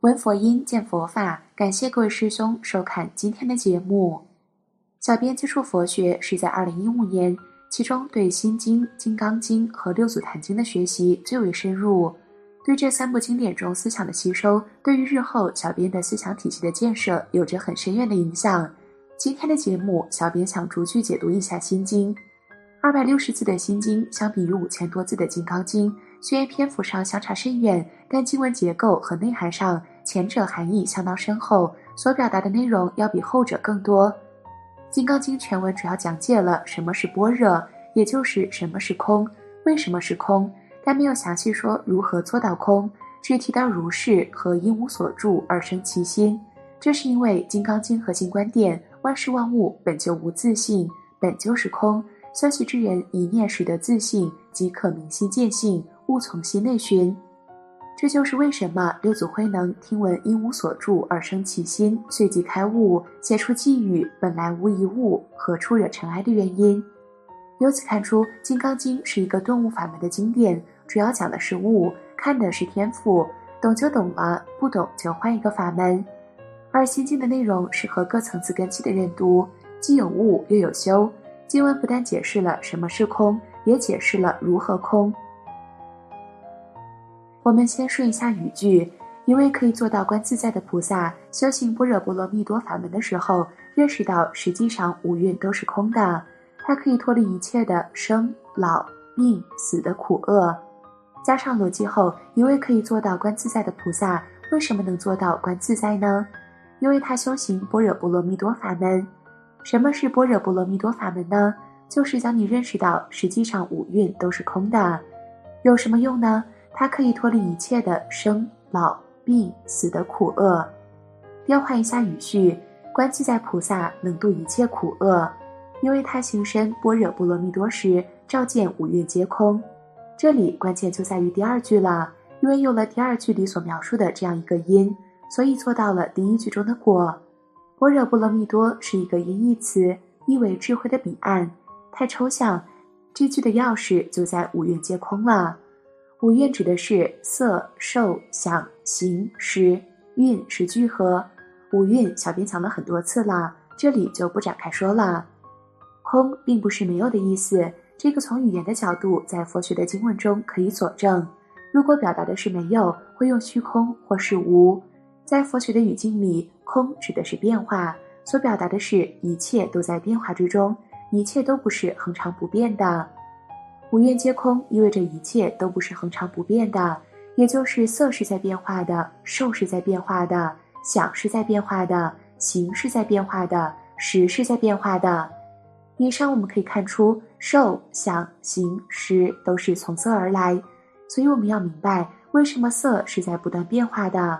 闻佛音，见佛法。感谢各位师兄收看今天的节目。小编接触佛学是在二零一五年，其中对《心经》《金刚经》和《六祖坛经》的学习最为深入。对这三部经典中思想的吸收，对于日后小编的思想体系的建设有着很深远的影响。今天的节目，小编想逐句解读一下《心经》。二百六十字的《心经》，相比于五千多字的《金刚经》，虽然篇幅上相差甚远，但经文结构和内涵上。前者含义相当深厚，所表达的内容要比后者更多。《金刚经》全文主要讲解了什么是般若，也就是什么是空，为什么是空，但没有详细说如何做到空，只提到如是和因无所住而生其心。这是因为《金刚经》核心观点：万事万物本就无自性，本就是空。消息之人一念识得自性，即可明心见性，勿从心内寻。这就是为什么六祖慧能听闻因无所住而生其心，随即开悟，写出寄语：“本来无一物，何处惹尘埃”的原因。由此看出，《金刚经》是一个顿悟法门的经典，主要讲的是悟，看的是天赋，懂就懂了，不懂就换一个法门。而《心经》的内容适合各层次根基的认读，既有悟又有修。经文不但解释了什么是空，也解释了如何空。我们先说一下语句：一位可以做到观自在的菩萨，修行般若波罗蜜多法门的时候，认识到实际上五蕴都是空的，他可以脱离一切的生老病死的苦厄。加上逻辑后，一位可以做到观自在的菩萨，为什么能做到观自在呢？因为他修行般若波罗蜜多法门。什么是般若波罗蜜多法门呢？就是将你认识到实际上五蕴都是空的。有什么用呢？它可以脱离一切的生老病死的苦厄。变换一下语序，观自在菩萨能度一切苦厄，因为他行深般若波罗蜜多时，照见五蕴皆空。这里关键就在于第二句了，因为有了第二句里所描述的这样一个因，所以做到了第一句中的果。般若波罗蜜多是一个音译词，意为智慧的彼岸。太抽象，这句的钥匙就在五蕴皆空了。五蕴指的是色、受、想、行、识，蕴是聚合。五蕴小编讲了很多次了，这里就不展开说了。空并不是没有的意思，这个从语言的角度，在佛学的经文中可以佐证。如果表达的是没有，会用虚空或是无。在佛学的语境里，空指的是变化，所表达的是一切都在变化之中，一切都不是恒常不变的。五蕴皆空，意味着一切都不是恒常不变的，也就是色是在变化的，受是在变化的，想是在变化的，行是在变化的，识是在变化的。以上我们可以看出，受、想、行、识都是从色而来，所以我们要明白为什么色是在不断变化的。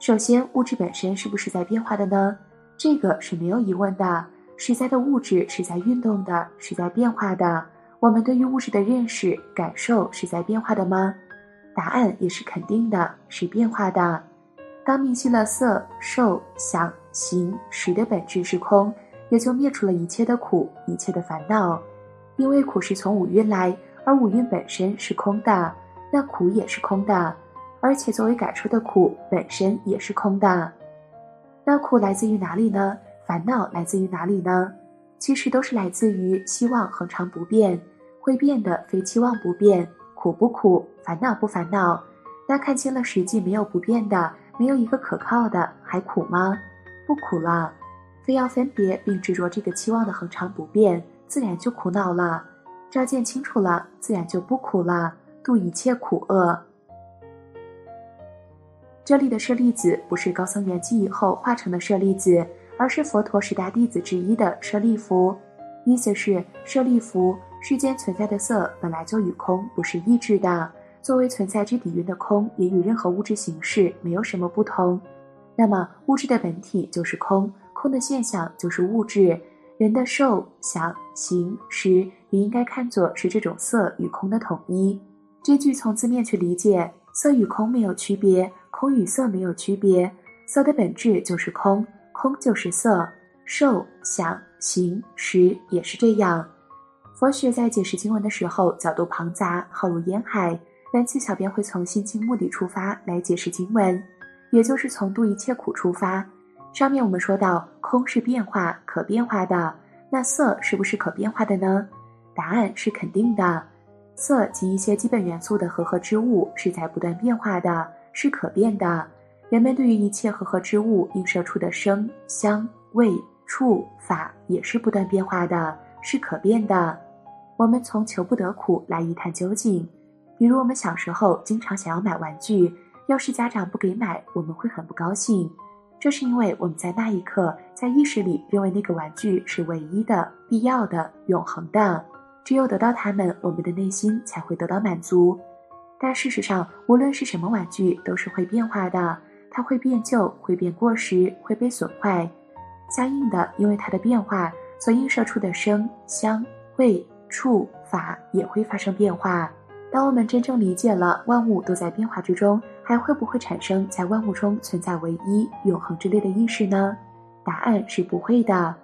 首先，物质本身是不是在变化的呢？这个是没有疑问的，实在的物质是在运动的，是在变化的。我们对于物质的认识、感受是在变化的吗？答案也是肯定的，是变化的。当明晰了色、受、想、行、识的本质是空，也就灭除了一切的苦、一切的烦恼。因为苦是从五蕴来，而五蕴本身是空的，那苦也是空的，而且作为感受的苦本身也是空的。那苦来自于哪里呢？烦恼来自于哪里呢？其实都是来自于希望恒常不变。会变的非期望不变，苦不苦，烦恼不烦恼。那看清了实际没有不变的，没有一个可靠的，还苦吗？不苦了。非要分别并执着这个期望的恒常不变，自然就苦恼了。照见清楚了，自然就不苦了，度一切苦厄。这里的舍利子不是高僧圆寂以后化成的舍利子，而是佛陀十大弟子之一的舍利弗。意思是舍利弗。世间存在的色本来就与空不是一致的，作为存在之底蕴的空，也与任何物质形式没有什么不同。那么物质的本体就是空，空的现象就是物质。人的受、想、行、识也应该看作是这种色与空的统一。这句从字面去理解，色与空没有区别，空与色没有区别。色的本质就是空，空就是色。受、想、行、识也是这样。佛学在解释经文的时候，角度庞杂，浩如烟海。本期小编会从心经目的出发来解释经文。也就是从度一切苦出发。上面我们说到，空是变化、可变化的，那色是不是可变化的呢？答案是肯定的。色及一些基本元素的合合之物是在不断变化的，是可变的。人们对于一切和合之物映射出的声、香、味、触、法也是不断变化的，是可变的。我们从求不得苦来一探究竟。比如我们小时候经常想要买玩具，要是家长不给买，我们会很不高兴。这是因为我们在那一刻在意识里认为那个玩具是唯一的、必要的、永恒的，只有得到它们，我们的内心才会得到满足。但事实上，无论是什么玩具，都是会变化的。它会变旧，会变过时，会被损坏。相应的，因为它的变化，所映射出的声、香、味、触、法也会发生变化。当我们真正理解了万物都在变化之中，还会不会产生在万物中存在唯一、永恒之类的意识呢？答案是不会的，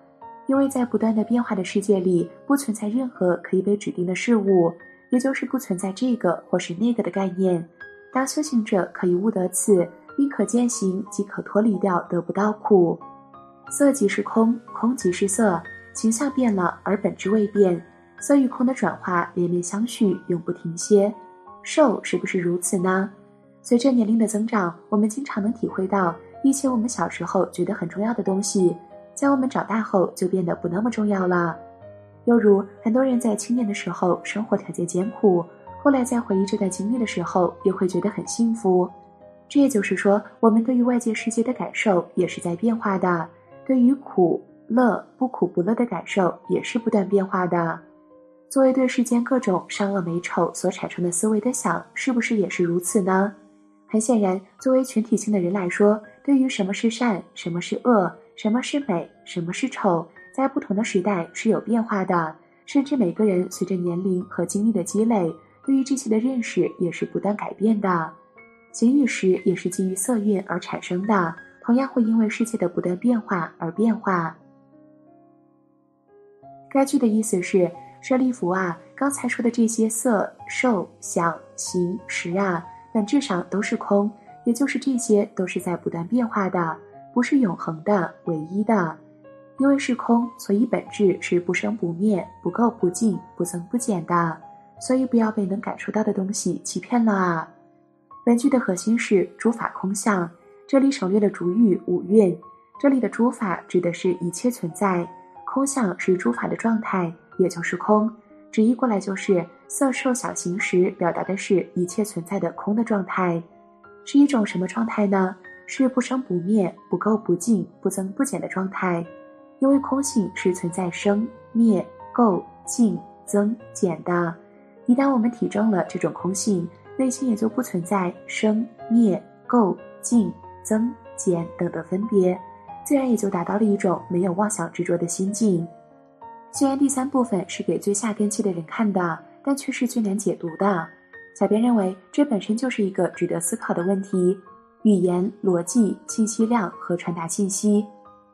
因为在不断的变化的世界里，不存在任何可以被指定的事物，也就是不存在这个或是那个的概念。当修行者可以悟得此。亦可见行，即可脱离掉得不到苦。色即是空，空即是色，形象变了，而本质未变。色与空的转化连绵相续，永不停歇。寿是不是如此呢？随着年龄的增长，我们经常能体会到，一些我们小时候觉得很重要的东西，在我们长大后就变得不那么重要了。又如很多人在青年的时候生活条件艰苦，后来在回忆这段经历的时候，又会觉得很幸福。这也就是说，我们对于外界世界的感受也是在变化的，对于苦乐不苦不乐的感受也是不断变化的。作为对世间各种善恶美丑所产生的思维的想，是不是也是如此呢？很显然，作为群体性的人来说，对于什么是善，什么是恶，什么是美，什么是丑，在不同的时代是有变化的，甚至每个人随着年龄和经历的积累，对于这些的认识也是不断改变的。形与实也是基于色蕴而产生的，同样会因为世界的不断变化而变化。该句的意思是，舍利弗啊，刚才说的这些色、受、想、行、识啊，本质上都是空，也就是这些都是在不断变化的，不是永恒的、唯一的。因为是空，所以本质是不生不灭、不垢不净、不增不减的，所以不要被能感受到的东西欺骗了啊。本句的核心是诸法空相，这里省略了主语五蕴。这里的诸法指的是一切存在，空相是诸法的状态，也就是空。直译过来就是色受想行识，表达的是一切存在的空的状态，是一种什么状态呢？是不生不灭、不垢不净、不增不减的状态。因为空性是存在生灭、垢净、增减的，一旦我们体证了这种空性。内心也就不存在生灭、垢净、增减等的分别，自然也就达到了一种没有妄想执着的心境。虽然第三部分是给最下根器的人看的，但却是最难解读的。小编认为，这本身就是一个值得思考的问题：语言、逻辑、信息量和传达信息。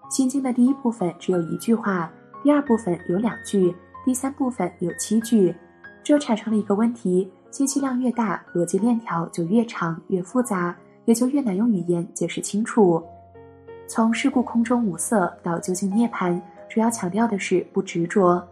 心经的第一部分只有一句话，第二部分有两句，第三部分有七句，这产生了一个问题。信息量越大，逻辑链条就越长越复杂，也就越难用语言解释清楚。从事故空中无色到究竟涅槃，主要强调的是不执着。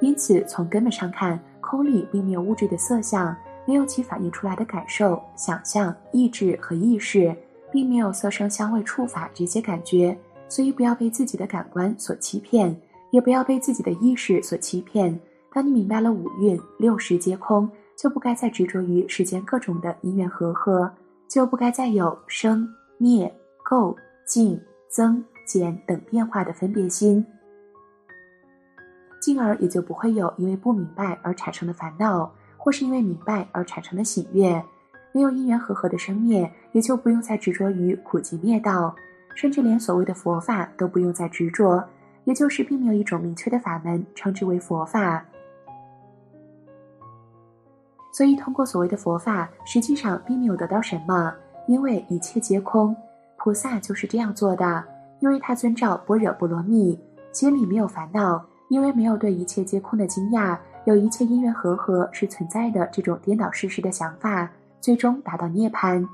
因此，从根本上看，空里并没有物质的色相，没有其反映出来的感受、想象、意志和意识，并没有色声香味触法这些感觉。所以，不要被自己的感官所欺骗，也不要被自己的意识所欺骗。当你明白了五蕴六识皆空，就不该再执着于世间各种的因缘和合，就不该再有生灭垢净增减等变化的分别心，进而也就不会有因为不明白而产生的烦恼，或是因为明白而产生的喜悦。没有因缘和合的生灭，也就不用再执着于苦集灭道，甚至连所谓的佛法都不用再执着，也就是并没有一种明确的法门称之为佛法。所以，通过所谓的佛法，实际上并没有得到什么，因为一切皆空。菩萨就是这样做的，因为他遵照般若波罗蜜，心里没有烦恼，因为没有对一切皆空的惊讶，有一切因缘和合是存在的这种颠倒事实的想法，最终达到涅槃。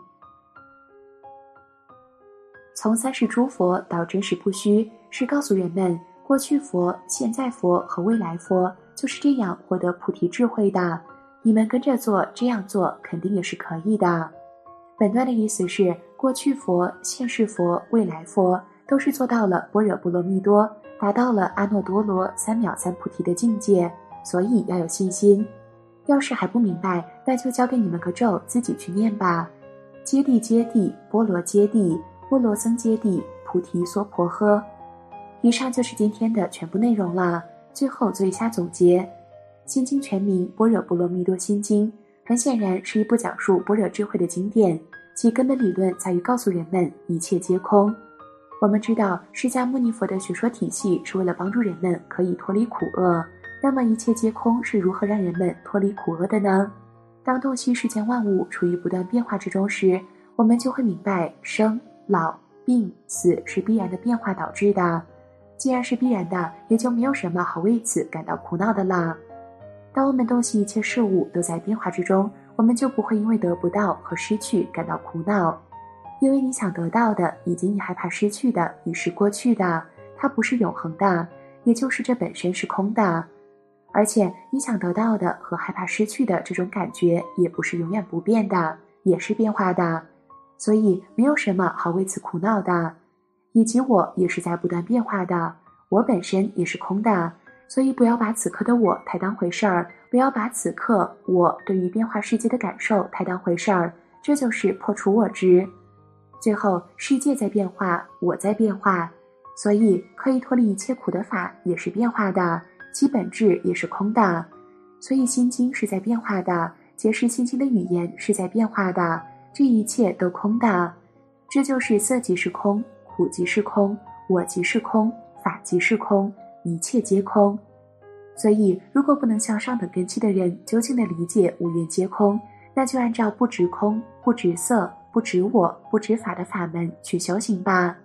从三世诸佛到真实不虚，是告诉人们，过去佛、现在佛和未来佛就是这样获得菩提智慧的。你们跟着做，这样做肯定也是可以的。本段的意思是，过去佛、现世佛、未来佛都是做到了般若波罗蜜多，达到了阿耨多罗三藐三菩提的境界，所以要有信心。要是还不明白，那就交给你们个咒，自己去念吧。揭谛揭谛，波罗揭谛，波罗僧揭谛，菩提娑婆诃。以上就是今天的全部内容了。最后做一下总结，《心经》全名《般若波罗蜜多心经》。很显然是一部讲述般若智慧的经典，其根本理论在于告诉人们一切皆空。我们知道释迦牟尼佛的学说体系是为了帮助人们可以脱离苦厄，那么一切皆空是如何让人们脱离苦厄的呢？当洞悉世间万物处于不断变化之中时，我们就会明白生老病死是必然的变化导致的。既然是必然的，也就没有什么好为此感到苦恼的了。当我们洞悉一切事物都在变化之中，我们就不会因为得不到和失去感到苦恼，因为你想得到的以及你害怕失去的已是过去的，它不是永恒的，也就是这本身是空的。而且你想得到的和害怕失去的这种感觉也不是永远不变的，也是变化的，所以没有什么好为此苦恼的。以及我也是在不断变化的，我本身也是空的。所以，不要把此刻的我太当回事儿，不要把此刻我对于变化世界的感受太当回事儿，这就是破除我执。最后，世界在变化，我在变化，所以可以脱离一切苦的法也是变化的，其本质也是空的。所以，心经是在变化的，解释心经的语言是在变化的，这一切都空的。这就是色即是空，苦即是空，我即是空，法即是空。一切皆空，所以如果不能向上等根器的人究竟的理解五蕴皆空，那就按照不执空、不执色、不执我、不执法的法门去修行吧。